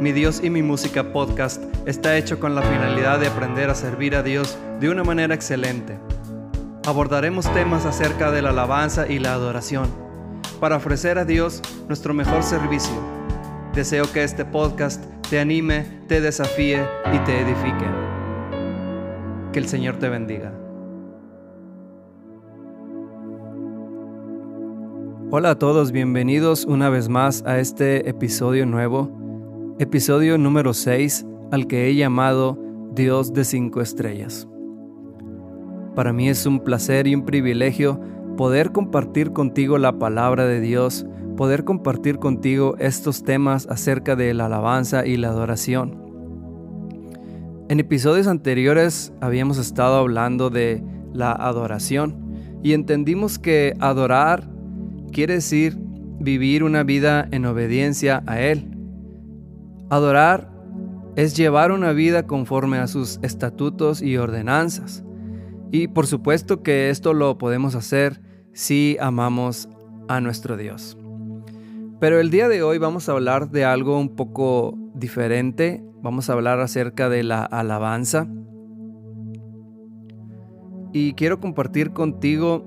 Mi Dios y mi música podcast está hecho con la finalidad de aprender a servir a Dios de una manera excelente. Abordaremos temas acerca de la alabanza y la adoración para ofrecer a Dios nuestro mejor servicio. Deseo que este podcast te anime, te desafíe y te edifique. Que el Señor te bendiga. Hola a todos, bienvenidos una vez más a este episodio nuevo episodio número 6 al que he llamado Dios de cinco estrellas. Para mí es un placer y un privilegio poder compartir contigo la palabra de Dios, poder compartir contigo estos temas acerca de la alabanza y la adoración. En episodios anteriores habíamos estado hablando de la adoración y entendimos que adorar quiere decir vivir una vida en obediencia a Él Adorar es llevar una vida conforme a sus estatutos y ordenanzas. Y por supuesto que esto lo podemos hacer si amamos a nuestro Dios. Pero el día de hoy vamos a hablar de algo un poco diferente. Vamos a hablar acerca de la alabanza. Y quiero compartir contigo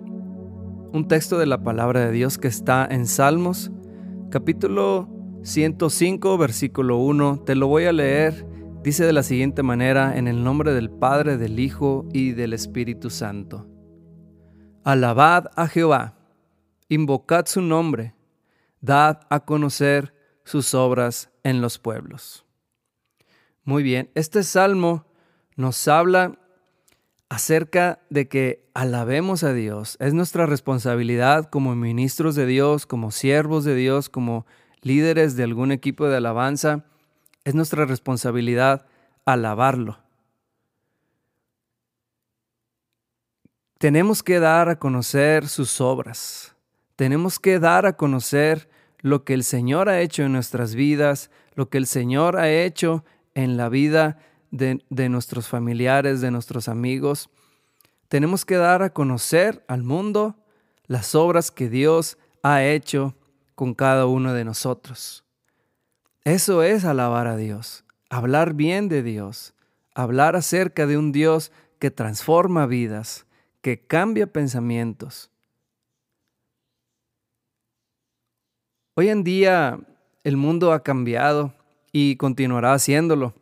un texto de la palabra de Dios que está en Salmos, capítulo 105, versículo 1, te lo voy a leer. Dice de la siguiente manera, en el nombre del Padre, del Hijo y del Espíritu Santo. Alabad a Jehová, invocad su nombre, dad a conocer sus obras en los pueblos. Muy bien, este salmo nos habla acerca de que alabemos a Dios. Es nuestra responsabilidad como ministros de Dios, como siervos de Dios, como líderes de algún equipo de alabanza, es nuestra responsabilidad alabarlo. Tenemos que dar a conocer sus obras. Tenemos que dar a conocer lo que el Señor ha hecho en nuestras vidas, lo que el Señor ha hecho en la vida de, de, nuestros familiares, de nuestros amigos. Tenemos que dar a conocer al mundo las obras que Dios ha hecho con cada uno de nosotros. Eso es alabar a Dios, hablar bien de Dios, hablar acerca de un Dios que transforma vidas, que cambia pensamientos. Hoy en día el mundo ha cambiado y continuará haciéndolo.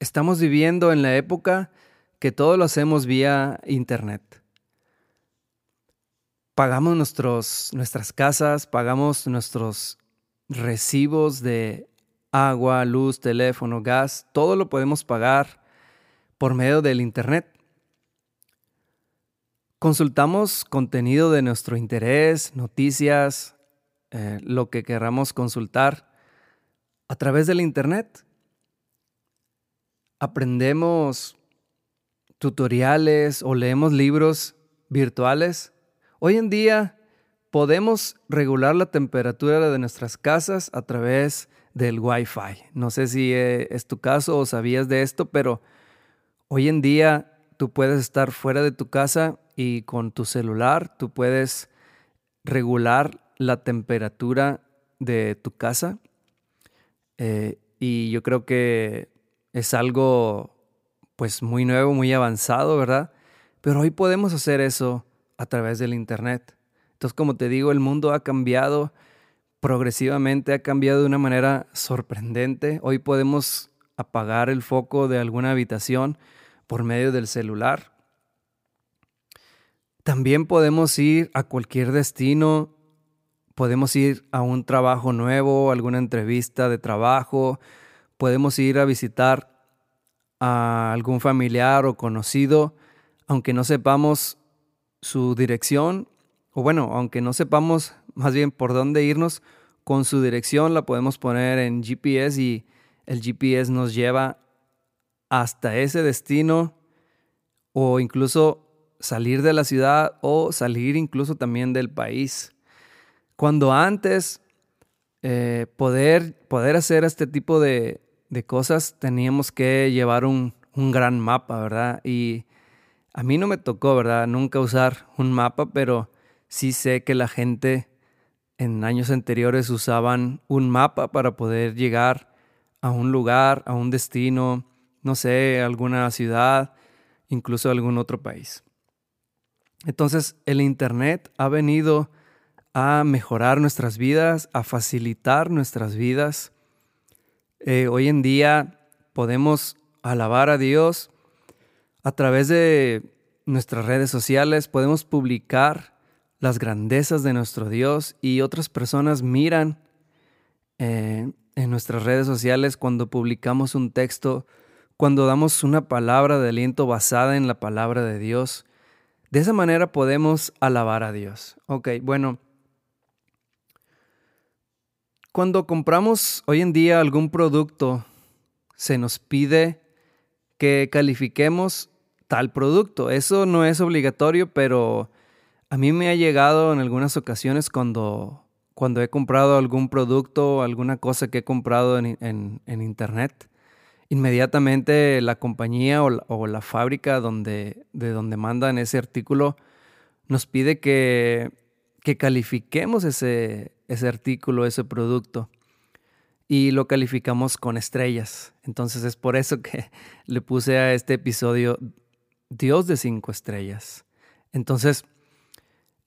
Estamos viviendo en la época que todo lo hacemos vía Internet pagamos nuestros, nuestras casas, pagamos nuestros recibos de agua, luz, teléfono, gas, todo lo podemos pagar por medio del Internet. Consultamos contenido de nuestro interés, noticias, eh, lo que queramos consultar a través del Internet. Aprendemos tutoriales o leemos libros virtuales Hoy en día podemos regular la temperatura de nuestras casas a través del Wi-Fi. No sé si eh, es tu caso o sabías de esto, pero hoy en día tú puedes estar fuera de tu casa y con tu celular tú puedes regular la temperatura de tu casa. Eh, y yo creo que es algo pues muy nuevo, muy avanzado, ¿verdad? Pero hoy podemos hacer eso a través del Internet. Entonces, como te digo, el mundo ha cambiado progresivamente, ha cambiado de una manera sorprendente. Hoy podemos apagar el foco de alguna habitación por medio del celular. También podemos ir a cualquier destino, podemos ir a un trabajo nuevo, alguna entrevista de trabajo, podemos ir a visitar a algún familiar o conocido, aunque no sepamos su dirección, o bueno, aunque no sepamos más bien por dónde irnos, con su dirección la podemos poner en GPS y el GPS nos lleva hasta ese destino o incluso salir de la ciudad o salir incluso también del país. Cuando antes eh, poder, poder hacer este tipo de, de, cosas teníamos que llevar un, un gran mapa, ¿verdad? Y a mí no me tocó, ¿verdad? Nunca usar un mapa, pero sí sé que la gente en años anteriores usaban un mapa para poder llegar a un lugar, a un destino, no sé, alguna ciudad, incluso algún otro país. Entonces, el Internet ha venido a mejorar nuestras vidas, a facilitar nuestras vidas. Eh, hoy en día podemos alabar a Dios a través de nuestras redes sociales, podemos publicar las grandezas de nuestro Dios y otras personas miran eh, en nuestras redes sociales cuando publicamos un texto, cuando damos una palabra de aliento basada en la palabra de Dios. De esa manera podemos alabar a Dios. Ok, bueno. Cuando compramos hoy en día algún producto, se nos pide que califiquemos tal producto. Eso no es obligatorio, pero a mí me ha llegado en algunas ocasiones cuando, cuando he comprado algún producto, alguna cosa que he comprado en, internet, inmediatamente la compañía o la, fábrica donde, de donde mandan ese artículo nos pide que, que califiquemos ese, ese artículo, ese producto y lo calificamos con estrellas. Entonces es por eso que le puse a este episodio Dios de cinco estrellas. Entonces,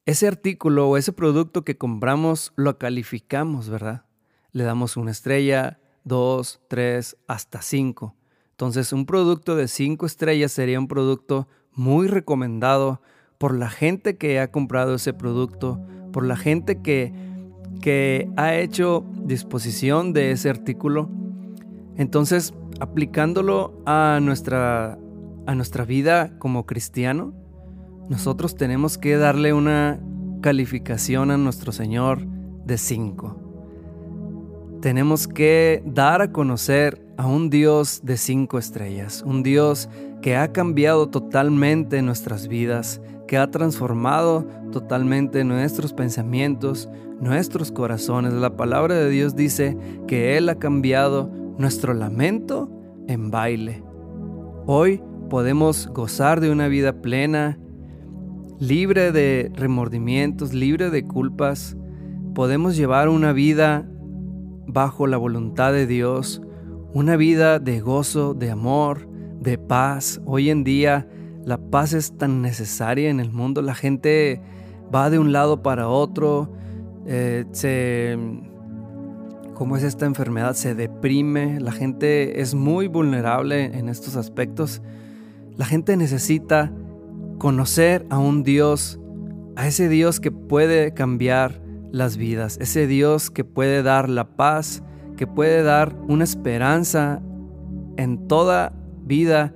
ese artículo o ese producto que compramos lo calificamos, ¿verdad? Le damos una estrella, dos, tres, hasta cinco. Entonces, un producto de cinco estrellas sería un producto muy recomendado por la gente que ha comprado ese producto, por la gente que, que ha hecho disposición de ese artículo. Entonces, aplicándolo a nuestra, a nuestra vida como cristiano, nosotros tenemos que darle una calificación a nuestro Señor de 5. Tenemos que dar a conocer a un Dios de cinco estrellas, un Dios que ha cambiado totalmente nuestras vidas, que ha transformado totalmente nuestros pensamientos, nuestros corazones. La palabra de Dios dice que Él ha cambiado nuestro lamento en baile. Hoy podemos gozar de una vida plena libre de remordimientos, libre de culpas, podemos llevar una vida bajo la voluntad de Dios, una vida de gozo, de amor, de paz. Hoy en día la paz es tan necesaria en el mundo, la gente va de un lado para otro, eh, se... ¿Cómo es esta enfermedad? Se deprime, la gente es muy vulnerable en estos aspectos. La gente necesita conocer a un Dios, a ese Dios que puede cambiar las vidas, ese Dios que puede dar la paz, que puede dar una esperanza en toda vida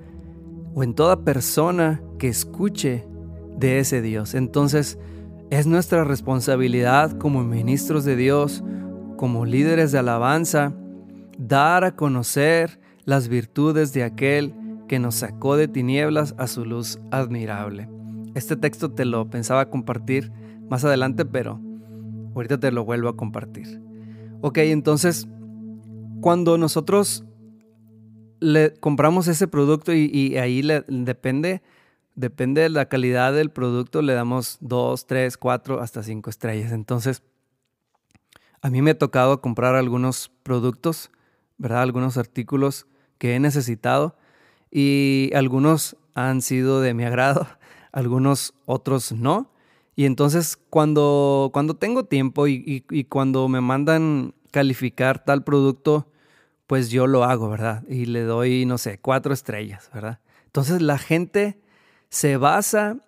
o en toda persona que escuche de ese Dios. Entonces, es nuestra responsabilidad como ministros de Dios, como líderes de alabanza, dar a conocer las virtudes de aquel que nos sacó de tinieblas a su luz admirable. Este texto te lo pensaba compartir más adelante, pero ahorita te lo vuelvo a compartir. Ok, entonces, cuando nosotros le compramos ese producto y, ahí le, depende, depende de la calidad del producto, le damos 2, 3, 4, hasta 5 estrellas. Entonces, a mí me ha tocado comprar algunos productos, ¿verdad? Algunos artículos que he necesitado y algunos han sido de mi agrado, algunos otros no. Y entonces cuando, cuando tengo tiempo y, cuando me mandan calificar tal producto, pues yo lo hago, ¿verdad? Y le doy, no sé, cuatro estrellas, ¿verdad? Entonces la gente se basa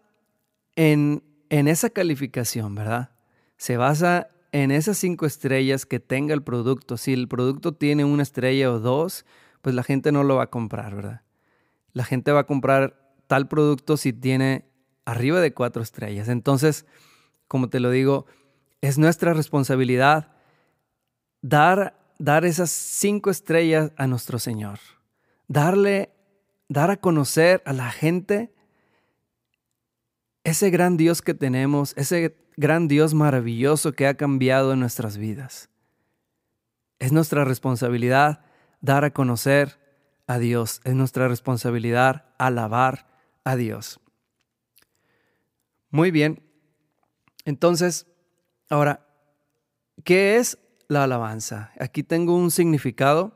en, en esa calificación, ¿verdad? Se basa en esas cinco estrellas que tenga el producto. Si el producto tiene una estrella o dos, pues la gente no lo va a comprar, ¿verdad? la gente va a comprar tal producto si tiene arriba de cuatro estrellas. Entonces, como te lo digo, es nuestra responsabilidad dar, dar esas cinco estrellas a nuestro Señor. Darle, dar a conocer a la gente ese gran Dios que tenemos, ese gran Dios maravilloso que ha cambiado en nuestras vidas. Es nuestra responsabilidad dar a conocer a Dios. Es nuestra responsabilidad alabar a Dios. Muy bien. Entonces, ahora, ¿qué es la alabanza? Aquí tengo un significado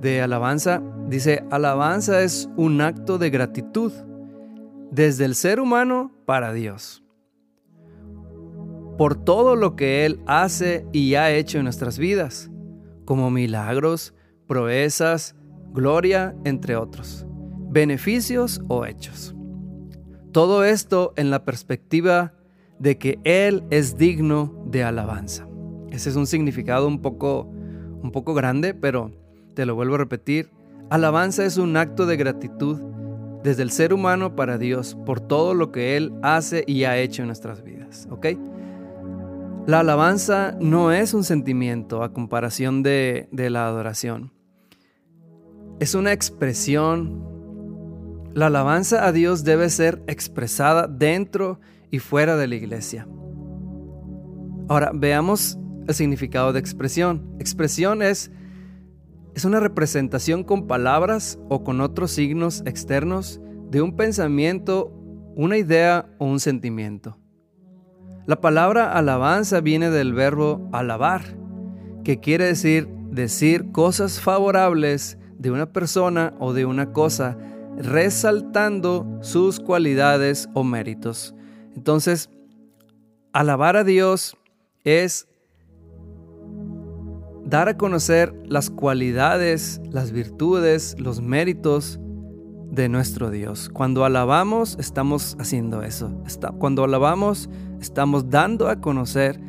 de alabanza, dice, alabanza es un acto de gratitud desde el ser humano para Dios por todo lo que Él hace y ha hecho en nuestras vidas, como milagros, proezas, gloria, entre otros, beneficios o hechos. Todo esto en la perspectiva de que Él es digno de alabanza. Ese es un significado un poco, un poco grande, pero te lo vuelvo a repetir. Alabanza es un acto de gratitud desde el ser humano para Dios por todo lo que Él hace y ha hecho en nuestras vidas. ¿Ok? La alabanza no es un sentimiento a comparación de, de la adoración. Es una expresión. La alabanza a Dios debe ser expresada dentro y fuera de la iglesia. Ahora, veamos el significado de expresión. Expresión es, es una representación con palabras o con otros signos externos de un pensamiento, una idea o un sentimiento. La palabra alabanza viene del verbo alabar, que quiere decir decir cosas favorables de una persona o de una cosa, resaltando sus cualidades o méritos. Entonces, alabar a Dios es dar a conocer las cualidades, las virtudes, los méritos de nuestro Dios. Cuando alabamos, estamos haciendo eso. Cuando alabamos, estamos dando a conocer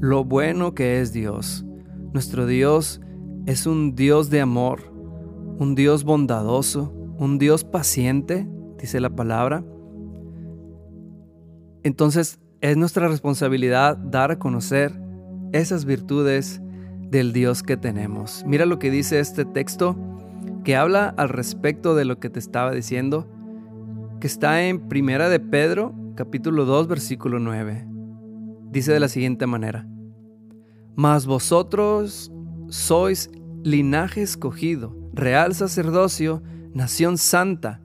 lo bueno que es Dios. Nuestro Dios es un Dios de amor, un Dios bondadoso, un Dios paciente, dice la palabra. Entonces es nuestra responsabilidad dar a conocer esas virtudes del Dios que tenemos. Mira lo que dice este texto que habla al respecto de lo que te estaba diciendo, que está en Primera de Pedro, capítulo 2, versículo 9. Dice de la siguiente manera: Mas vosotros sois linaje escogido, real sacerdocio, nación santa,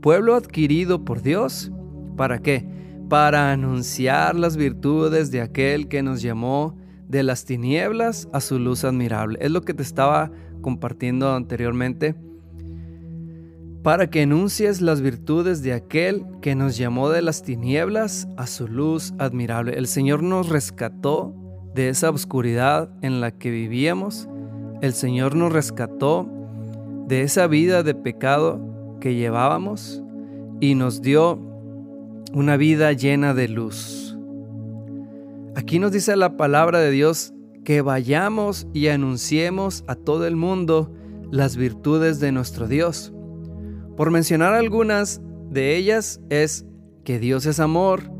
pueblo adquirido por Dios. ¿Para qué? Para anunciar las virtudes de aquel que nos llamó de las tinieblas a su luz admirable. Es lo que te estaba compartiendo anteriormente, para que enuncies las virtudes de aquel que nos llamó de las tinieblas a su luz admirable. El Señor nos rescató de esa oscuridad en la que vivíamos. El Señor nos rescató de esa vida de pecado que llevábamos y nos dio una vida llena de luz. Aquí nos dice la palabra de Dios que vayamos y anunciemos a todo el mundo las virtudes de nuestro Dios. Por mencionar algunas de ellas es que Dios es amor,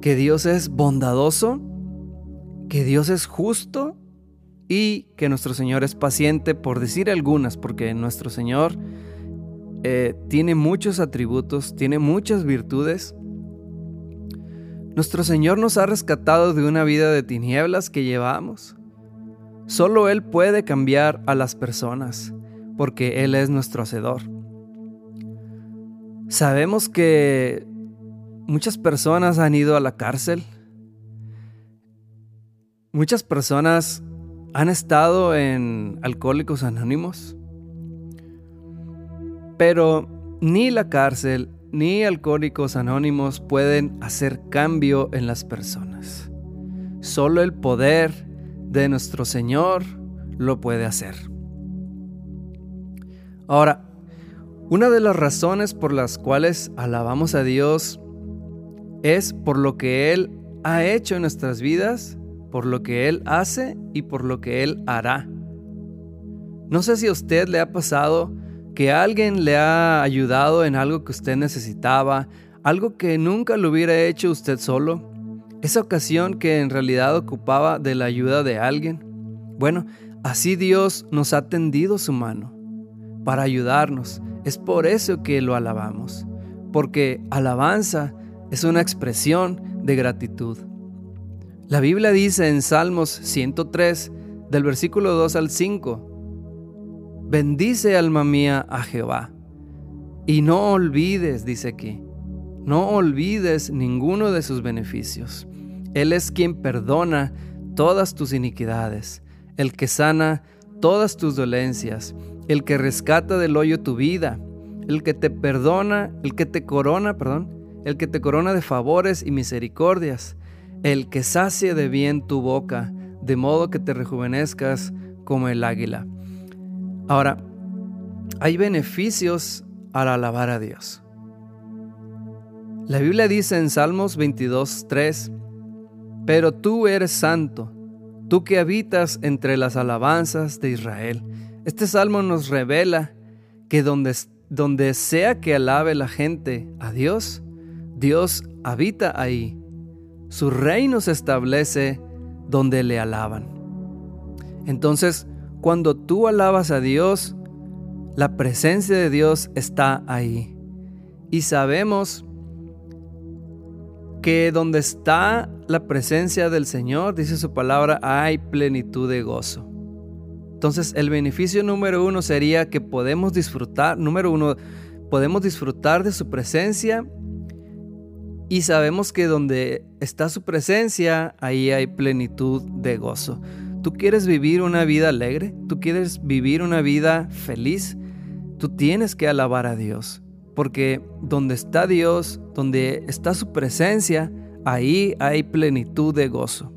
que Dios es bondadoso, que Dios es justo y que nuestro Señor es paciente, por decir algunas, porque nuestro Señor eh, tiene muchos atributos, tiene muchas virtudes nuestro Señor nos ha rescatado de una vida de tinieblas que llevamos. Solo Él puede cambiar a las personas, porque Él es nuestro Hacedor. Sabemos que muchas personas han ido a la cárcel. Muchas personas han estado en alcohólicos anónimos. Pero ni la cárcel ni alcohólicos anónimos pueden hacer cambio en las personas. Solo el poder de nuestro Señor lo puede hacer. Ahora, una de las razones por las cuales alabamos a Dios es por lo que Él ha hecho en nuestras vidas, por lo que Él hace y por lo que Él hará. No sé si a usted le ha pasado que alguien le ha ayudado en algo que usted necesitaba, algo que nunca lo hubiera hecho usted solo, esa ocasión que en realidad ocupaba de la ayuda de alguien. Bueno, así Dios nos ha tendido su mano para ayudarnos. Es por eso que lo alabamos, porque alabanza es una expresión de gratitud. La Biblia dice en Salmos 103, del versículo 2 al 5, Bendice alma mía a Jehová. Y no olvides, dice aquí, no olvides ninguno de sus beneficios. Él es quien perdona todas tus iniquidades, el que sana todas tus dolencias, el que rescata del hoyo tu vida, el que te perdona, el que te corona, perdón, el que te corona de favores y misericordias, el que sacie de bien tu boca, de modo que te rejuvenezcas como el águila. Ahora, hay beneficios al alabar a Dios. La Biblia dice en Salmos 22.3, pero tú eres santo, tú que habitas entre las alabanzas de Israel. Este salmo nos revela que donde, donde sea que alabe la gente a Dios, Dios habita ahí. Su reino se establece donde le alaban. Entonces, cuando tú alabas a Dios, la presencia de Dios está ahí. Y sabemos que donde está la presencia del Señor, dice su palabra, hay plenitud de gozo. Entonces el beneficio número uno sería que podemos disfrutar, número uno, podemos disfrutar de su presencia y sabemos que donde está su presencia, ahí hay plenitud de gozo. ¿Tú quieres vivir una vida alegre? ¿Tú quieres vivir una vida feliz? Tú tienes que alabar a Dios porque donde está Dios, donde está su presencia, ahí hay plenitud de gozo.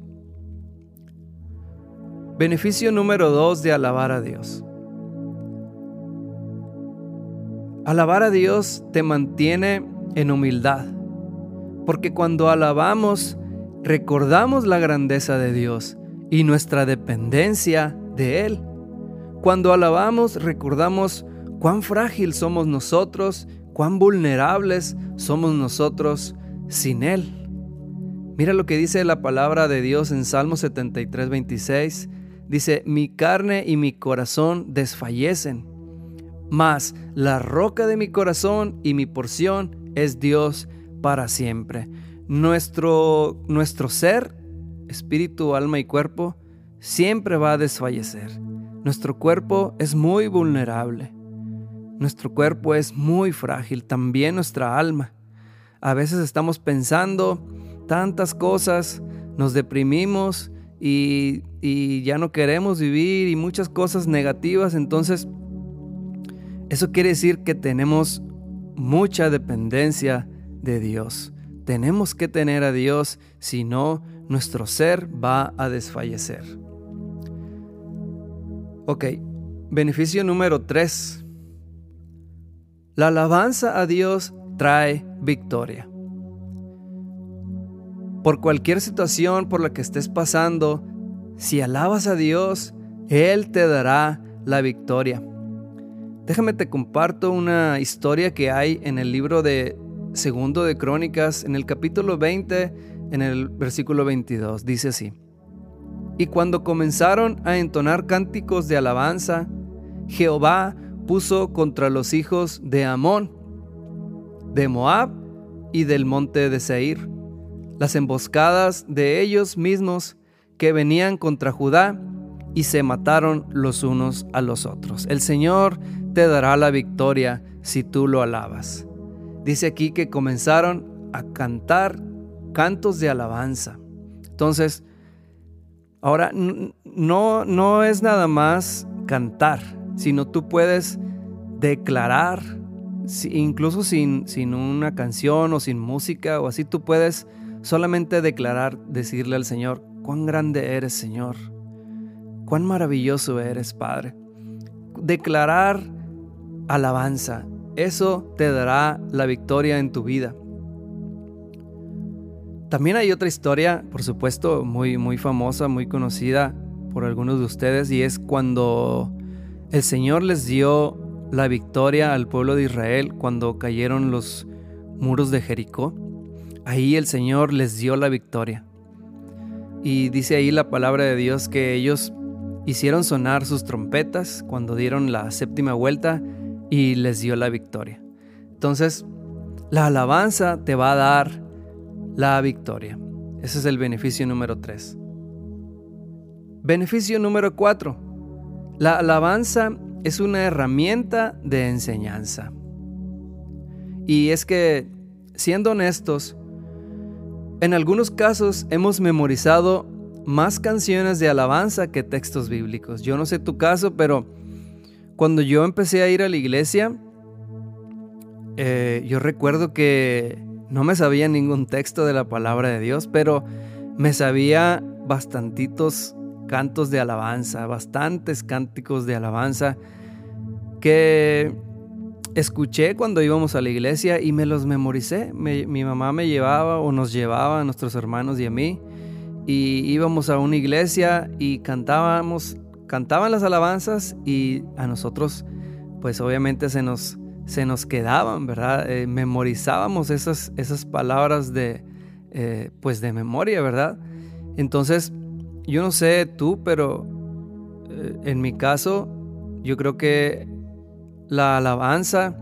Beneficio número dos de alabar a Dios. Alabar a Dios te mantiene en humildad, porque cuando alabamos, recordamos la grandeza de Dios y nuestra dependencia de Él. Cuando alabamos, recordamos cuán frágil somos nosotros cuán vulnerables somos nosotros sin Él. Mira lo que dice la palabra de Dios en Salmo 73, 26. Dice, mi carne y mi corazón desfallecen, mas la roca de mi corazón y mi porción es Dios para siempre. Nuestro, nuestro ser, espíritu, alma y cuerpo, siempre va a desfallecer. Nuestro cuerpo es muy vulnerable. Nuestro cuerpo es muy frágil, también nuestra alma. A veces estamos pensando tantas cosas, nos deprimimos y, ya no queremos vivir y muchas cosas negativas. Entonces, eso quiere decir que tenemos mucha dependencia de Dios. Tenemos que tener a Dios, si no, nuestro ser va a desfallecer. Ok, beneficio número 3 la alabanza a Dios trae victoria. Por cualquier situación por la que estés pasando, si alabas a Dios, Él te dará la victoria. Déjame te comparto una historia que hay en el libro de Segundo de Crónicas, en el capítulo 20, en el versículo 22. Dice así. Y cuando comenzaron a entonar cánticos de alabanza, Jehová puso contra los hijos de Amón, de Moab y del monte de Seir, las emboscadas de ellos mismos que venían contra Judá y se mataron los unos a los otros. El Señor te dará la victoria si tú lo alabas. Dice aquí que comenzaron a cantar cantos de alabanza. Entonces, ahora no, no es nada más cantar sino tú puedes declarar, incluso sin, sin una canción o sin música o así, tú puedes solamente declarar, decirle al Señor, cuán grande eres Señor, cuán maravilloso eres Padre. Declarar alabanza, eso te dará la victoria en tu vida. También hay otra historia, por supuesto, muy, muy famosa, muy conocida por algunos de ustedes, y es cuando el Señor les dio la victoria al pueblo de Israel cuando cayeron los muros de Jericó. Ahí el Señor les dio la victoria. Y dice ahí la palabra de Dios que ellos hicieron sonar sus trompetas cuando dieron la séptima vuelta y les dio la victoria. Entonces, la alabanza te va a dar la victoria. Ese es el beneficio número 3. Beneficio número 4 la alabanza es una herramienta de enseñanza. Y es que, siendo honestos, en algunos casos hemos memorizado más canciones de alabanza que textos bíblicos. Yo no sé tu caso, pero cuando yo empecé a ir a la iglesia, eh, yo recuerdo que no me sabía ningún texto de la palabra de Dios, pero me sabía bastantitos cantos de alabanza, bastantes cánticos de alabanza que escuché cuando íbamos a la iglesia y me los memoricé. mi mamá me llevaba o nos llevaba a nuestros hermanos y a mí y íbamos a una iglesia y cantábamos, cantaban las alabanzas y a nosotros pues obviamente se nos, se nos quedaban, ¿verdad? Eh, memorizábamos esas, esas palabras de, eh, pues de memoria, ¿verdad? Entonces, yo no sé tú, pero eh, en mi caso, yo creo que la alabanza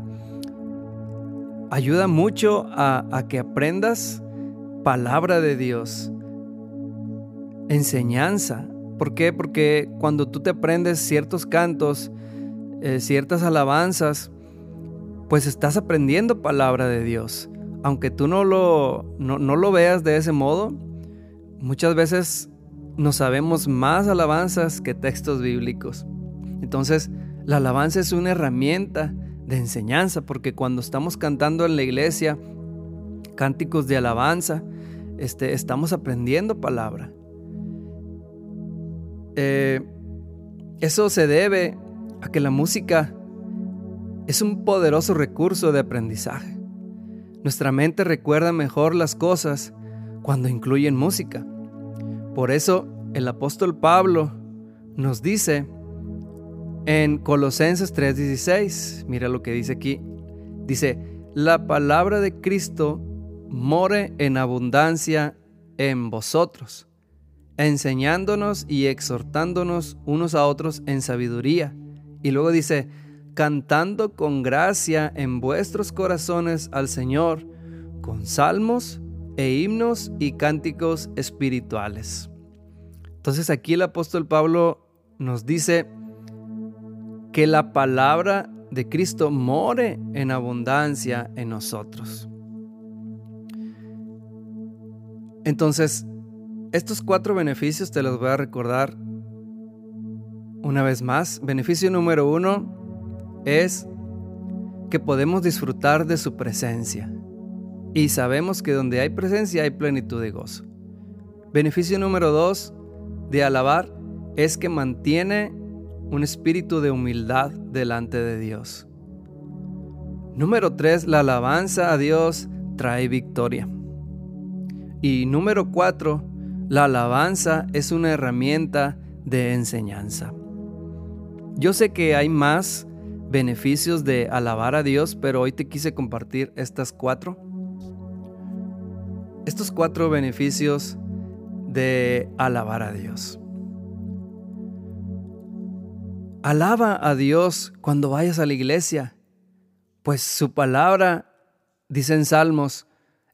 ayuda mucho a, que aprendas palabra de Dios, enseñanza. ¿Por qué? Porque cuando tú te aprendes ciertos cantos, ciertas alabanzas, pues estás aprendiendo palabra de Dios. Aunque tú no lo, no, no lo veas de ese modo, muchas veces no sabemos más alabanzas que textos bíblicos. Entonces, la alabanza es una herramienta de enseñanza, porque cuando estamos cantando en la iglesia cánticos de alabanza, este, estamos aprendiendo palabra. Eh, eso se debe a que la música es un poderoso recurso de aprendizaje. Nuestra mente recuerda mejor las cosas cuando incluyen música. Por eso el apóstol Pablo nos dice en Colosenses 3:16, mira lo que dice aquí. Dice, la palabra de Cristo more en abundancia en vosotros, enseñándonos y exhortándonos unos a otros en sabiduría. Y luego dice, cantando con gracia en vuestros corazones al Señor, con salmos e himnos y cánticos espirituales. Entonces aquí el apóstol Pablo nos dice, que la palabra de Cristo more en abundancia en nosotros. Entonces, estos cuatro beneficios te los voy a recordar una vez más. Beneficio número uno es que podemos disfrutar de su presencia. Y sabemos que donde hay presencia hay plenitud de gozo. Beneficio número dos de alabar es que mantiene un espíritu de humildad delante de Dios. Número 3. La alabanza a Dios trae victoria. Y número 4. La alabanza es una herramienta de enseñanza. Yo sé que hay más beneficios de alabar a Dios, pero hoy te quise compartir estas cuatro. Estos cuatro beneficios de alabar a Dios. Alaba a Dios cuando vayas a la iglesia, pues su palabra, dice en Salmos,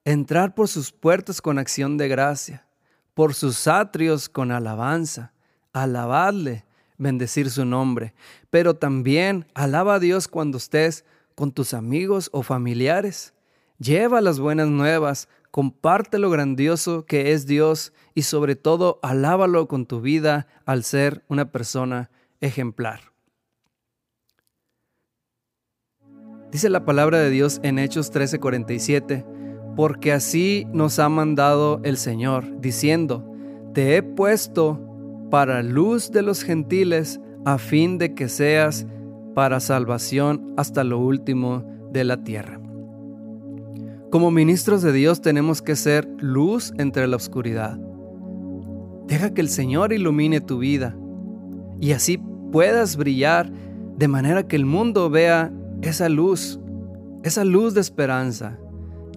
entrar por sus puertas con acción de gracia, por sus atrios con alabanza, alabadle, bendecir su nombre, pero también alaba a Dios cuando estés con tus amigos o familiares. Lleva las buenas nuevas, comparte lo grandioso que es Dios y sobre todo alábalo con tu vida al ser una persona ejemplar. Dice la palabra de Dios en Hechos 13:47, porque así nos ha mandado el Señor, diciendo, te he puesto para luz de los gentiles, a fin de que seas para salvación hasta lo último de la tierra. Como ministros de Dios tenemos que ser luz entre la oscuridad. Deja que el Señor ilumine tu vida y así puedas brillar de manera que el mundo vea esa luz, esa luz de esperanza.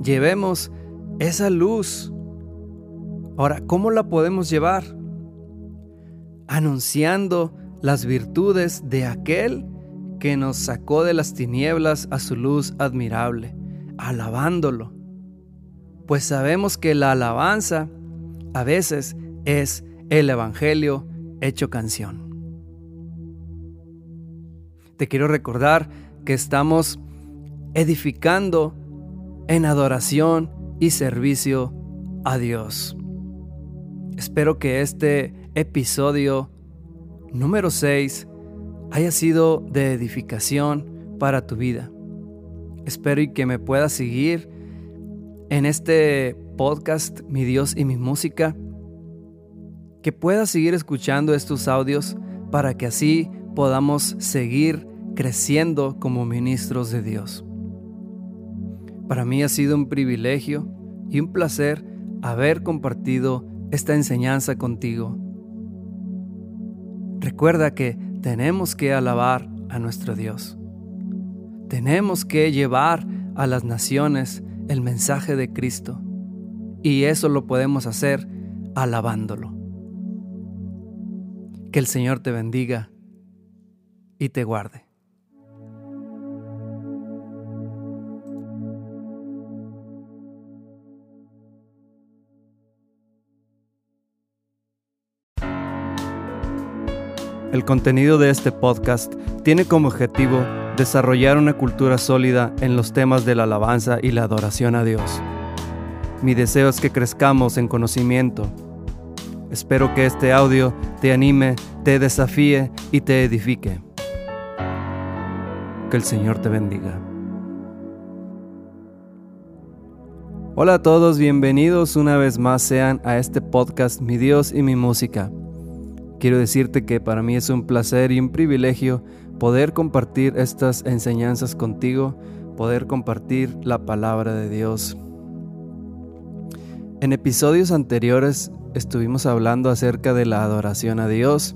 Llevemos esa luz. Ahora, ¿cómo la podemos llevar? Anunciando las virtudes de aquel que nos sacó de las tinieblas a su luz admirable, alabándolo. Pues sabemos que la alabanza a veces es el Evangelio hecho canción te quiero recordar que estamos edificando en adoración y servicio a Dios. Espero que este episodio número 6 haya sido de edificación para tu vida. Espero y que me puedas seguir en este podcast Mi Dios y mi música. Que puedas seguir escuchando estos audios para que así podamos seguir creciendo como ministros de Dios. Para mí ha sido un privilegio y un placer haber compartido esta enseñanza contigo. Recuerda que tenemos que alabar a nuestro Dios. Tenemos que llevar a las naciones el mensaje de Cristo. Y eso lo podemos hacer alabándolo. Que el Señor te bendiga y te guarde. El contenido de este podcast tiene como objetivo desarrollar una cultura sólida en los temas de la alabanza y la adoración a Dios. Mi deseo es que crezcamos en conocimiento. Espero que este audio te anime, te desafíe y te edifique. Que el Señor te bendiga. Hola a todos, bienvenidos una vez más sean a este podcast Mi Dios y mi música. Quiero decirte que para mí es un placer y un privilegio poder compartir estas enseñanzas contigo, poder compartir la palabra de Dios. En episodios anteriores estuvimos hablando acerca de la adoración a Dios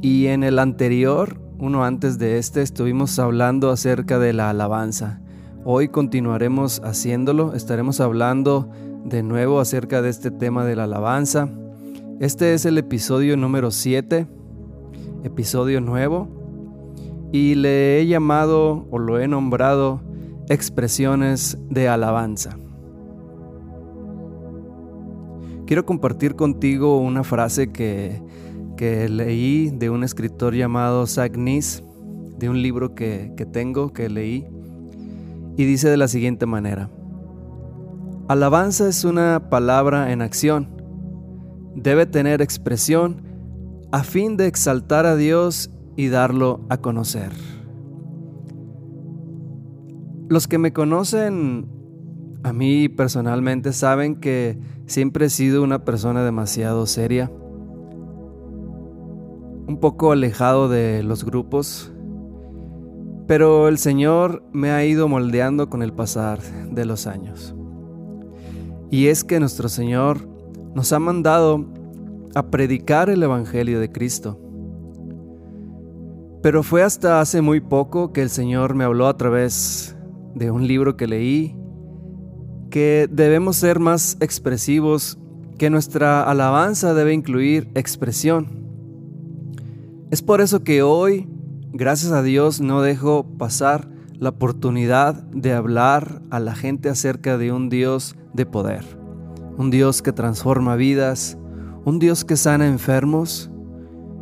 y en el anterior, uno antes de este, estuvimos hablando acerca de la alabanza. Hoy continuaremos haciéndolo, estaremos hablando de nuevo acerca de este tema de la alabanza este es el episodio número 7, episodio nuevo, y le he llamado o lo he nombrado expresiones de alabanza. Quiero compartir contigo una frase que, leí de un escritor llamado Zach Nis, de un libro que, que tengo, que leí, y dice de la siguiente manera, alabanza es una palabra en acción debe tener expresión a fin de exaltar a Dios y darlo a conocer. Los que me conocen a mí personalmente saben que siempre he sido una persona demasiado seria, un poco alejado de los grupos, pero el Señor me ha ido moldeando con el pasar de los años. Y es que nuestro Señor nos ha mandado a predicar el Evangelio de Cristo. Pero fue hasta hace muy poco que el Señor me habló a través de un libro que leí que debemos ser más expresivos, que nuestra alabanza debe incluir expresión. Es por eso que hoy, gracias a Dios, no dejo pasar la oportunidad de hablar a la gente acerca de un Dios de poder un Dios que transforma vidas, un Dios que sana enfermos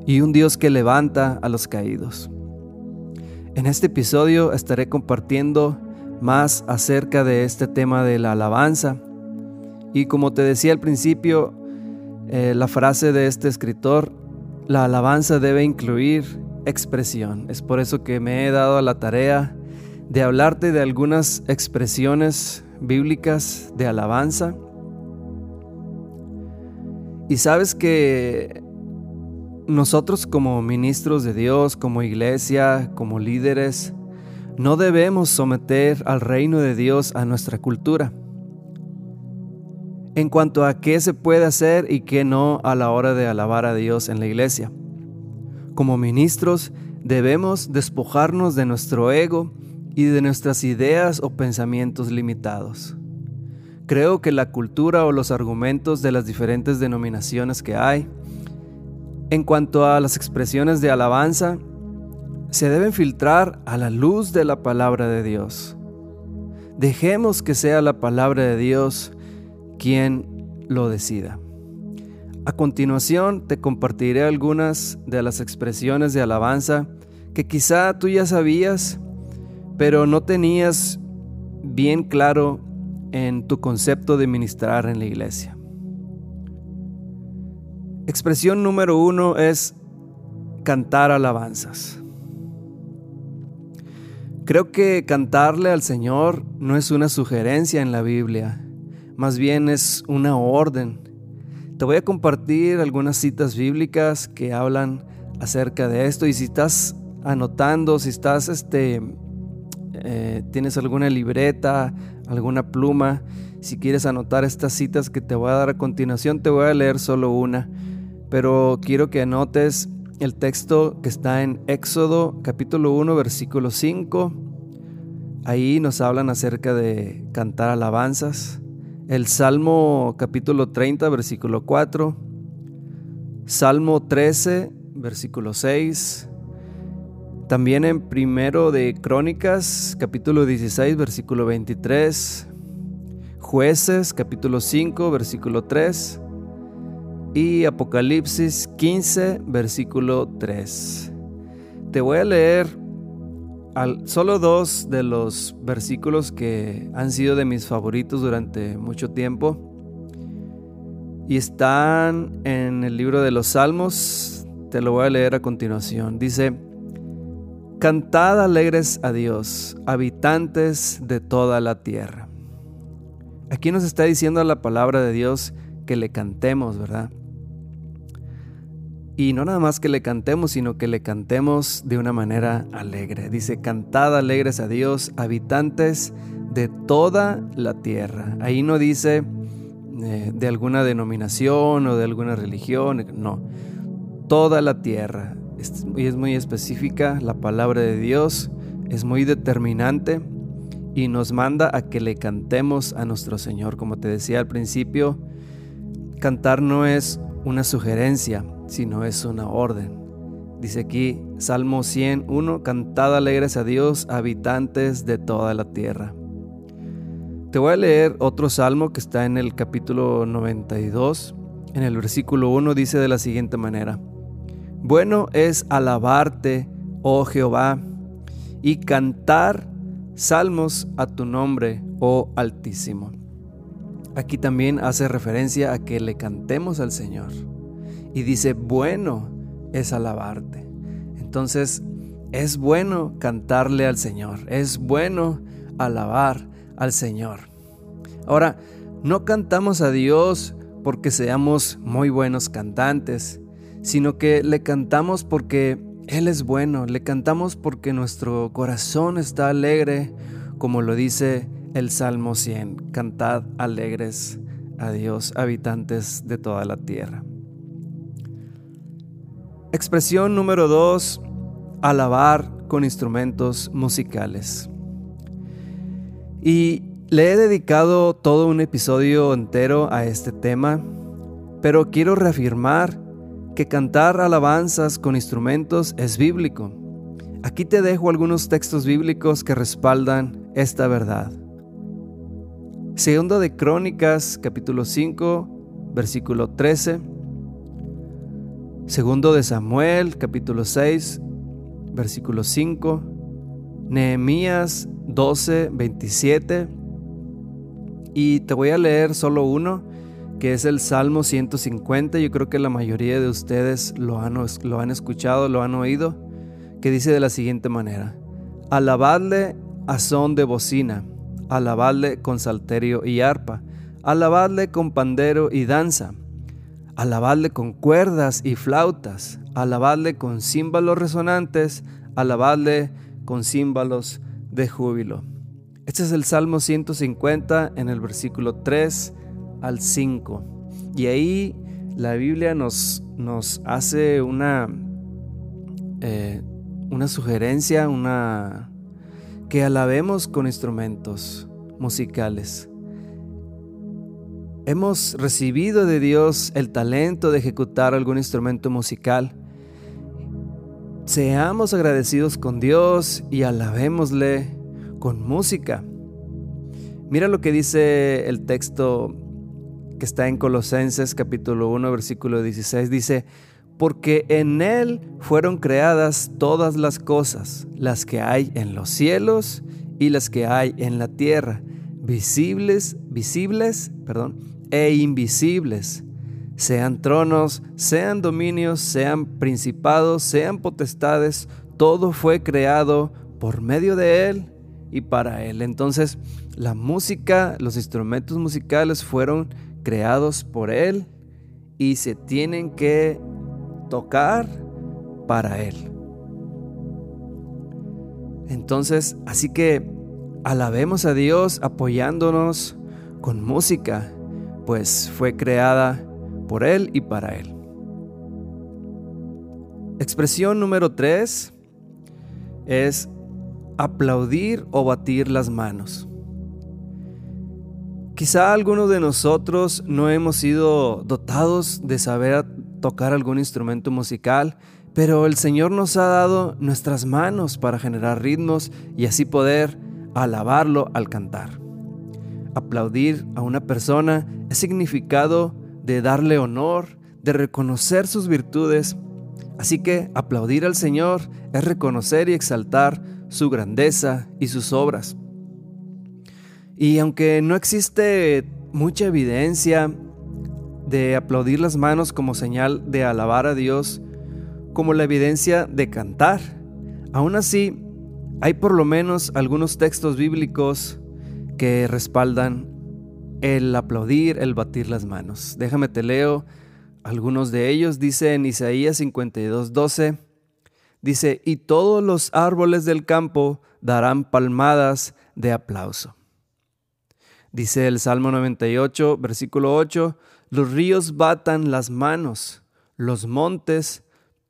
y un Dios que levanta a los caídos. En este episodio estaré compartiendo más acerca de este tema de la alabanza y como te decía al principio, eh, la frase de este escritor, la alabanza debe incluir expresión. Es por eso que me he dado a la tarea de hablarte de algunas expresiones bíblicas de alabanza y sabes que nosotros como ministros de Dios, como iglesia, como líderes, no debemos someter al reino de Dios a nuestra cultura. En cuanto a qué se puede hacer y qué no a la hora de alabar a Dios en la iglesia. Como ministros debemos despojarnos de nuestro ego y de nuestras ideas o pensamientos limitados. Creo que la cultura o los argumentos de las diferentes denominaciones que hay, en cuanto a las expresiones de alabanza, se deben filtrar a la luz de la palabra de Dios. Dejemos que sea la palabra de Dios quien lo decida. A continuación te compartiré algunas de las expresiones de alabanza que quizá tú ya sabías, pero no tenías bien claro en tu concepto de ministrar en la iglesia. Expresión número uno es cantar alabanzas. Creo que cantarle al Señor no es una sugerencia en la Biblia, más bien es una orden. Te voy a compartir algunas citas bíblicas que hablan acerca de esto y si estás anotando, si estás este, eh, tienes alguna libreta, alguna pluma, si quieres anotar estas citas que te voy a dar a continuación, te voy a leer solo una pero quiero que anotes el texto que está en Éxodo capítulo 1 versículo 5. Ahí nos hablan acerca de cantar alabanzas. El Salmo capítulo 30 versículo 4. Salmo 13 versículo 6. También en primero de Crónicas capítulo 16 versículo 23. Jueces capítulo 5 versículo 3 y Apocalipsis 15, versículo 3. Te voy a leer solo dos de los versículos que han sido de mis favoritos durante mucho tiempo. Y están en el libro de los Salmos. Te lo voy a leer a continuación. Dice, Cantad alegres a Dios, habitantes de toda la tierra. Aquí nos está diciendo la palabra de Dios que le cantemos, ¿verdad? Y no nada más que le cantemos, sino que le cantemos de una manera alegre. Dice, cantad alegres a Dios, habitantes de toda la tierra. Ahí no dice eh, de alguna denominación o de alguna religión, no. Toda la tierra. Y es muy específica, la palabra de Dios es muy determinante y nos manda a que le cantemos a nuestro Señor. Como te decía al principio, cantar no es una sugerencia, sino es una orden. Dice aquí Salmo 101, cantad alegres a Dios, habitantes de toda la tierra. Te voy a leer otro salmo que está en el capítulo 92. En el versículo 1 dice de la siguiente manera, Bueno es alabarte, oh Jehová, y cantar salmos a tu nombre, oh Altísimo. Aquí también hace referencia a que le cantemos al Señor y dice, bueno es alabarte. Entonces, es bueno cantarle al Señor, es bueno alabar al Señor. Ahora, no cantamos a Dios porque seamos muy buenos cantantes, sino que le cantamos porque Él es bueno, le cantamos porque nuestro corazón está alegre, como lo dice el Salmo 100, cantad alegres a Dios, habitantes de toda la tierra. Expresión número 2. Alabar con instrumentos musicales. Y le he dedicado todo un episodio entero a este tema, pero quiero reafirmar que cantar alabanzas con instrumentos es bíblico. Aquí te dejo algunos textos bíblicos que respaldan esta verdad. Segundo de Crónicas, capítulo 5, versículo 13 Segundo de Samuel, capítulo 6, versículo 5. Nehemías 12, 27. Y te voy a leer solo uno, que es el Salmo 150. Yo creo que la mayoría de ustedes lo han, lo han escuchado, lo han oído, que dice de la siguiente manera. Alabadle a son de bocina, alabadle con salterio y arpa, alabadle con pandero y danza alabadle con cuerdas y flautas, alabadle con címbalos resonantes, alabadle con címbalos de júbilo. Este es el Salmo 150 en el versículo 3 al 5. Y ahí la Biblia nos, nos hace una, eh, una sugerencia, una que alabemos con instrumentos musicales. Hemos recibido de Dios el talento de ejecutar algún instrumento musical. Seamos agradecidos con Dios y alabémosle con música. Mira lo que dice el texto que está en Colosenses capítulo 1 versículo 16. Dice, porque en Él fueron creadas todas las cosas, las que hay en los cielos y las que hay en la tierra, visibles, visibles, perdón, e invisibles, sean tronos, sean dominios, sean principados, sean potestades, todo fue creado por medio de Él y para Él. Entonces, la música, los instrumentos musicales fueron creados por Él y se tienen que tocar para Él. Entonces, así que alabemos a Dios apoyándonos con música, pues fue creada por Él y para Él. Expresión número 3 es aplaudir o batir las manos. Quizá algunos de nosotros no hemos sido dotados de saber tocar algún instrumento musical, pero el Señor nos ha dado nuestras manos para generar ritmos y así poder alabarlo al cantar. Aplaudir a una persona es significado de darle honor, de reconocer sus virtudes. Así que aplaudir al Señor es reconocer y exaltar su grandeza y sus obras. Y aunque no existe mucha evidencia de aplaudir las manos como señal de alabar a Dios, como la evidencia de cantar, aún así hay por lo menos algunos textos bíblicos que respaldan el aplaudir, el batir las manos. Déjame te leo algunos de ellos. Dice en Isaías 52:12, dice, y todos los árboles del campo darán palmadas de aplauso. Dice el Salmo 98, versículo 8, los ríos batan las manos, los montes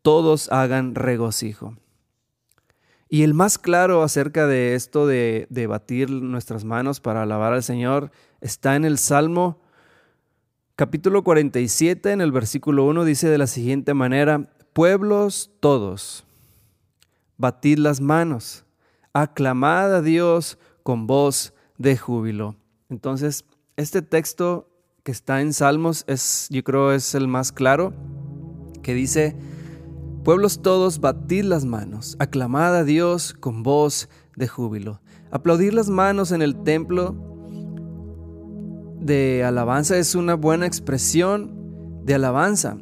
todos hagan regocijo. Y el más claro acerca de esto de, de batir nuestras manos para alabar al Señor está en el Salmo capítulo 47, en el versículo 1, dice de la siguiente manera, pueblos todos, batid las manos, aclamad a Dios con voz de júbilo. Entonces, este texto que está en Salmos es, yo creo, es el más claro, que dice, pueblos todos, batid las manos, aclamad a Dios con voz de júbilo. Aplaudir las manos en el templo de alabanza es una buena expresión de alabanza.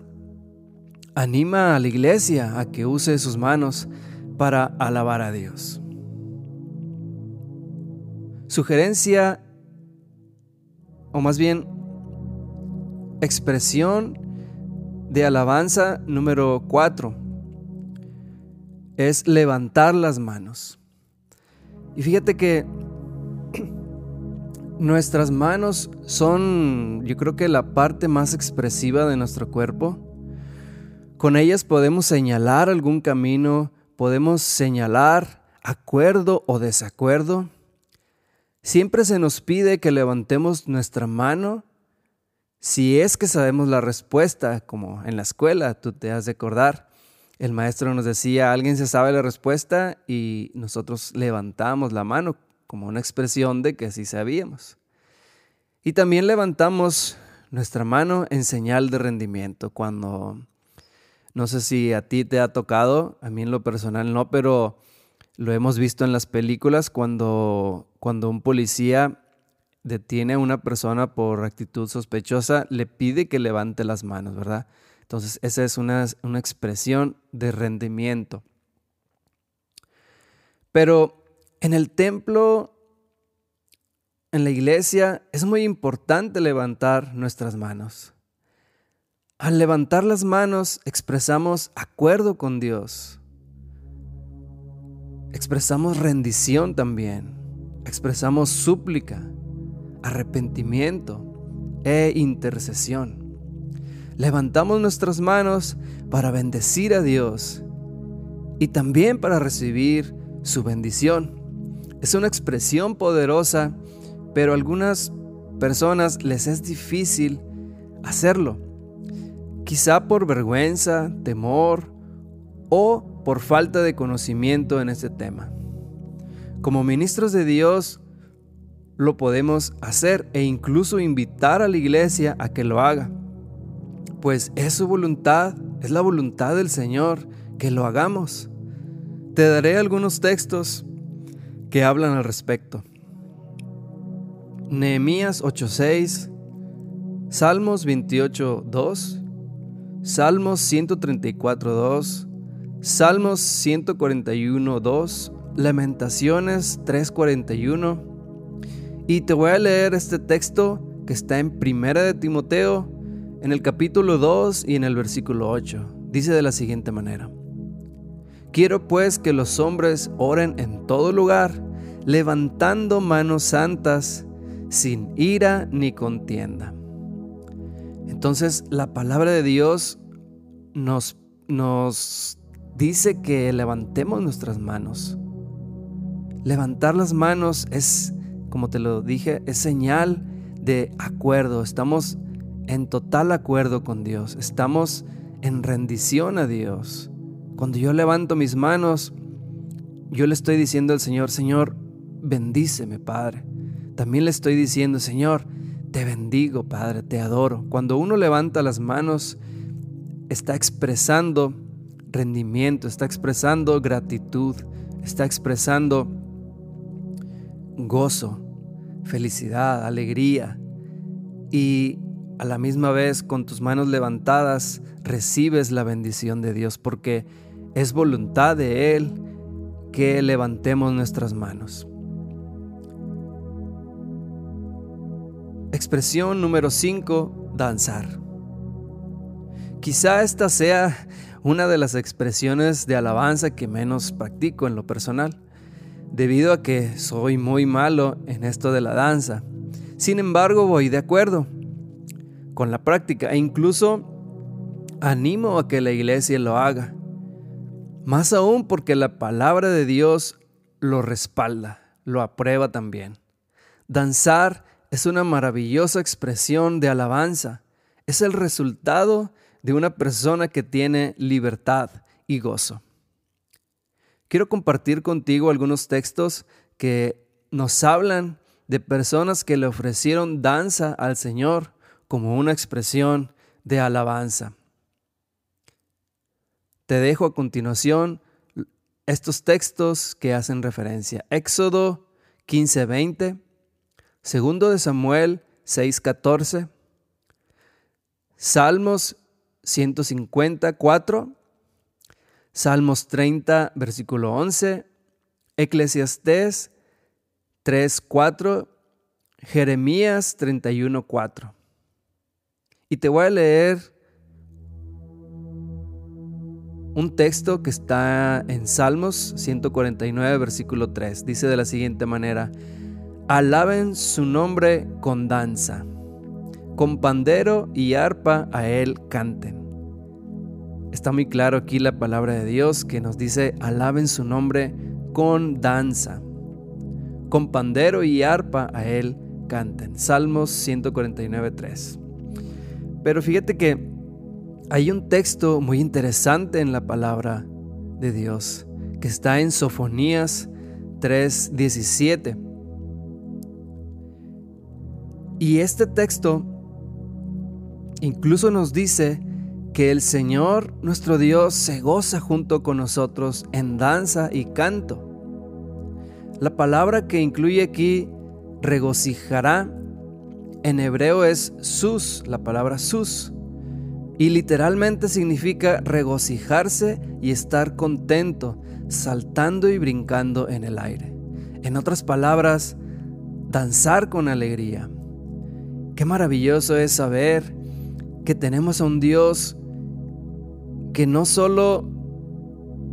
Anima a la iglesia a que use sus manos para alabar a Dios. Sugerencia, o más bien expresión de alabanza número 4 es levantar las manos. Y fíjate que Nuestras manos son, yo creo que la parte más expresiva de nuestro cuerpo. Con ellas podemos señalar algún camino, podemos señalar acuerdo o desacuerdo. Siempre se nos pide que levantemos nuestra mano si es que sabemos la respuesta, como en la escuela, tú te has de acordar. El maestro nos decía, alguien se sabe la respuesta y nosotros levantamos la mano como una expresión de que sí sabíamos. Y también levantamos nuestra mano en señal de rendimiento cuando, no sé si a ti te ha tocado, a mí en lo personal no, pero lo hemos visto en las películas cuando, cuando un policía detiene a una persona por actitud sospechosa, le pide que levante las manos, ¿verdad? Entonces, esa es una, una expresión de rendimiento. Pero en el templo, en la iglesia, es muy importante levantar nuestras manos. Al levantar las manos expresamos acuerdo con Dios. Expresamos rendición también. Expresamos súplica, arrepentimiento e intercesión. Levantamos nuestras manos para bendecir a Dios y también para recibir su bendición. Es una expresión poderosa, pero a algunas personas les es difícil hacerlo. Quizá por vergüenza, temor o por falta de conocimiento en este tema. Como ministros de Dios lo podemos hacer e incluso invitar a la iglesia a que lo haga. Pues es su voluntad, es la voluntad del Señor que lo hagamos. Te daré algunos textos que hablan al respecto. Nehemías 8:6 Salmos 28, 2, Salmos 134, 2, Salmos 141, 2, Lamentaciones 3:41. Y te voy a leer este texto que está en Primera de Timoteo, en el capítulo 2 y en el versículo 8. Dice de la siguiente manera: Quiero pues que los hombres oren en todo lugar, levantando manos santas, sin ira ni contienda. Entonces la palabra de Dios nos, nos dice que levantemos nuestras manos. Levantar las manos es, como te lo dije, es señal de acuerdo. Estamos en total acuerdo con Dios. Estamos en rendición a Dios. Cuando yo levanto mis manos, yo le estoy diciendo al Señor, Señor, bendíceme, Padre. También le estoy diciendo, Señor, te bendigo, Padre, te adoro. Cuando uno levanta las manos, está expresando rendimiento, está expresando gratitud, está expresando gozo, felicidad, alegría. Y a la misma vez, con tus manos levantadas, recibes la bendición de Dios, porque es voluntad de Él que levantemos nuestras manos. Expresión número 5, danzar. Quizá esta sea una de las expresiones de alabanza que menos practico en lo personal, debido a que soy muy malo en esto de la danza. Sin embargo, voy de acuerdo con la práctica e incluso animo a que la iglesia lo haga. Más aún porque la palabra de Dios lo respalda, lo aprueba también. Danzar es una maravillosa expresión de alabanza. Es el resultado de una persona que tiene libertad y gozo. Quiero compartir contigo algunos textos que nos hablan de personas que le ofrecieron danza al Señor como una expresión de alabanza. Te dejo a continuación estos textos que hacen referencia. Éxodo 15:20, segundo de Samuel 6:14, Salmos 154, Salmos 30, versículo 11, Eclesiastés 3, 4, Jeremías 31, 4. Y te voy a leer un texto que está en Salmos 149, versículo 3. Dice de la siguiente manera, alaben su nombre con danza, con pandero y arpa a él canten. Está muy claro aquí la palabra de Dios que nos dice, alaben su nombre con danza, con pandero y arpa a él canten. Salmos 149, 3. Pero fíjate que hay un texto muy interesante en la palabra de Dios que está en Sofonías 3:17. Y este texto incluso nos dice que el Señor nuestro Dios se goza junto con nosotros en danza y canto. La palabra que incluye aquí regocijará en hebreo es sus, la palabra sus y literalmente significa regocijarse y estar contento, saltando y brincando en el aire. En otras palabras, danzar con alegría. Qué maravilloso es saber que tenemos a un Dios que no solo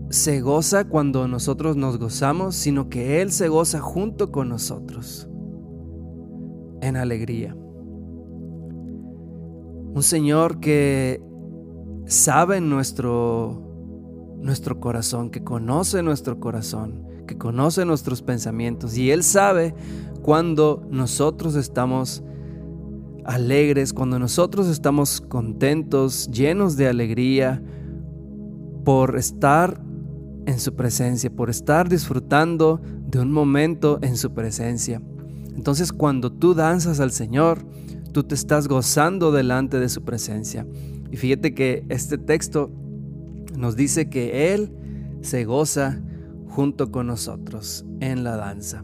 se goza cuando nosotros nos gozamos, sino que Él se goza junto con nosotros en alegría. Un Señor que sabe nuestro, nuestro corazón, que conoce nuestro corazón, que conoce nuestros pensamientos y Él sabe cuando nosotros estamos alegres, cuando nosotros estamos contentos, llenos de alegría por estar en su presencia, por estar disfrutando de un momento en su presencia. Entonces cuando tú danzas al Señor, tú te estás gozando delante de su presencia. Y fíjate que este texto nos dice que Él se goza junto con nosotros en la danza.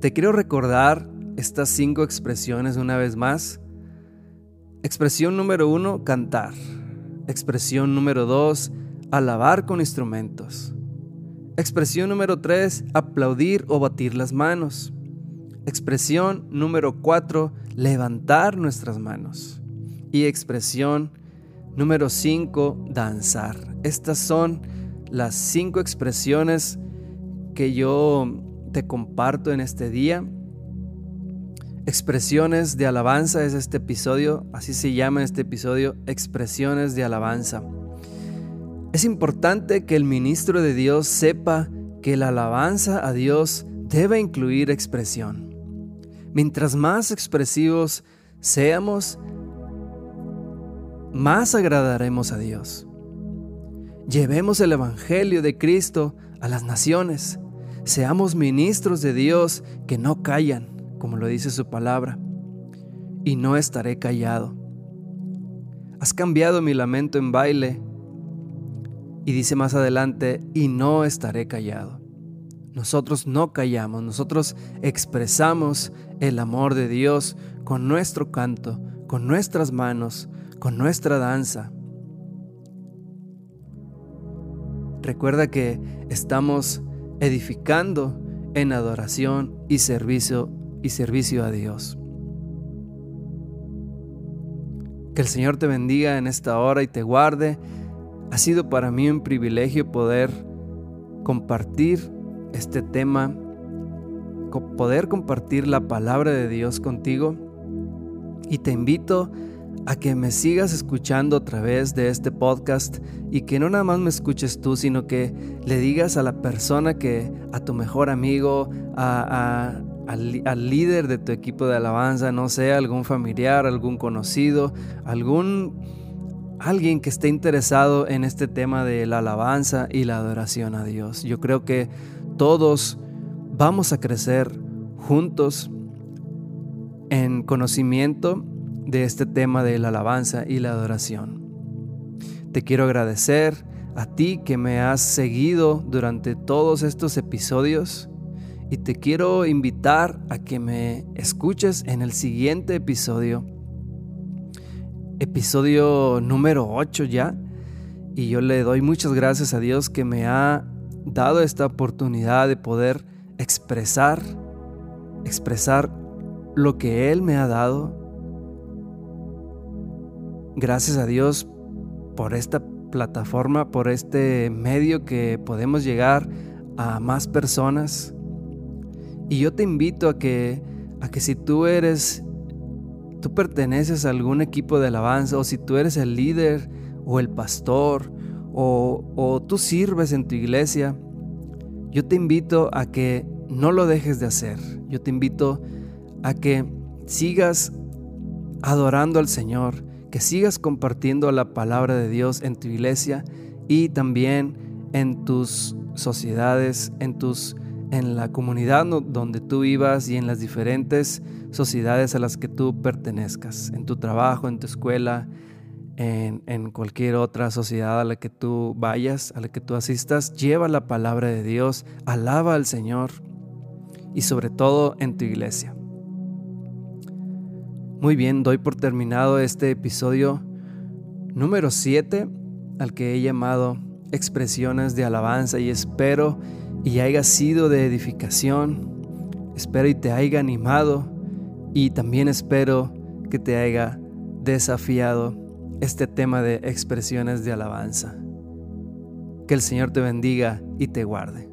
Te quiero recordar estas cinco expresiones una vez más Expresión número uno, cantar. Expresión número dos, alabar con instrumentos. Expresión número tres, aplaudir o batir las manos. Expresión número cuatro, levantar nuestras manos. Y expresión número cinco, danzar. Estas son las cinco expresiones que yo te comparto en este día Expresiones de alabanza es este episodio, así se llama este episodio, expresiones de alabanza. Es importante que el ministro de Dios sepa que la alabanza a Dios debe incluir expresión. Mientras más expresivos seamos, más agradaremos a Dios. Llevemos el Evangelio de Cristo a las naciones. Seamos ministros de Dios que no callan como lo dice su palabra, y no estaré callado. Has cambiado mi lamento en baile, y dice más adelante, y no estaré callado. Nosotros no callamos, nosotros expresamos el amor de Dios con nuestro canto, con nuestras manos, con nuestra danza. Recuerda que estamos edificando en adoración y servicio y servicio a Dios. Que el Señor te bendiga en esta hora y te guarde. Ha sido para mí un privilegio poder compartir este tema, poder compartir la palabra de Dios contigo. Y te invito a que me sigas escuchando a través de este podcast y que no nada más me escuches tú, sino que le digas a la persona que, a tu mejor amigo, a, al, líder de tu equipo de alabanza, no sé, algún familiar, algún conocido, algún alguien que esté interesado en este tema de la alabanza y la adoración a Dios. Yo creo que todos vamos a crecer juntos en conocimiento de este tema de la alabanza y la adoración. Te quiero agradecer a ti que me has seguido durante todos estos episodios y te quiero invitar a que me escuches en el siguiente episodio, episodio número 8 ya, y yo le doy muchas gracias a Dios que me ha dado esta oportunidad de poder expresar, expresar lo que Él me ha dado. Gracias a Dios por esta plataforma, por este medio que podemos llegar a más personas y yo te invito a que, a que si tú eres, tú perteneces a algún equipo de alabanza, o si tú eres el líder o el pastor, o, o tú sirves en tu iglesia, yo te invito a que no lo dejes de hacer. Yo te invito a que sigas adorando al Señor, que sigas compartiendo la palabra de Dios en tu iglesia y también en tus sociedades, en tus en la comunidad donde tú vivas y en las diferentes sociedades a las que tú pertenezcas, en tu trabajo, en tu escuela, en, cualquier otra sociedad a la que tú vayas, a la que tú asistas, lleva la palabra de Dios, alaba al Señor y sobre todo en tu iglesia. Muy bien, doy por terminado este episodio número 7 al que he llamado expresiones de alabanza y espero y haya sido de edificación. Espero y te haya animado y también espero que te haya desafiado este tema de expresiones de alabanza. Que el Señor te bendiga y te guarde.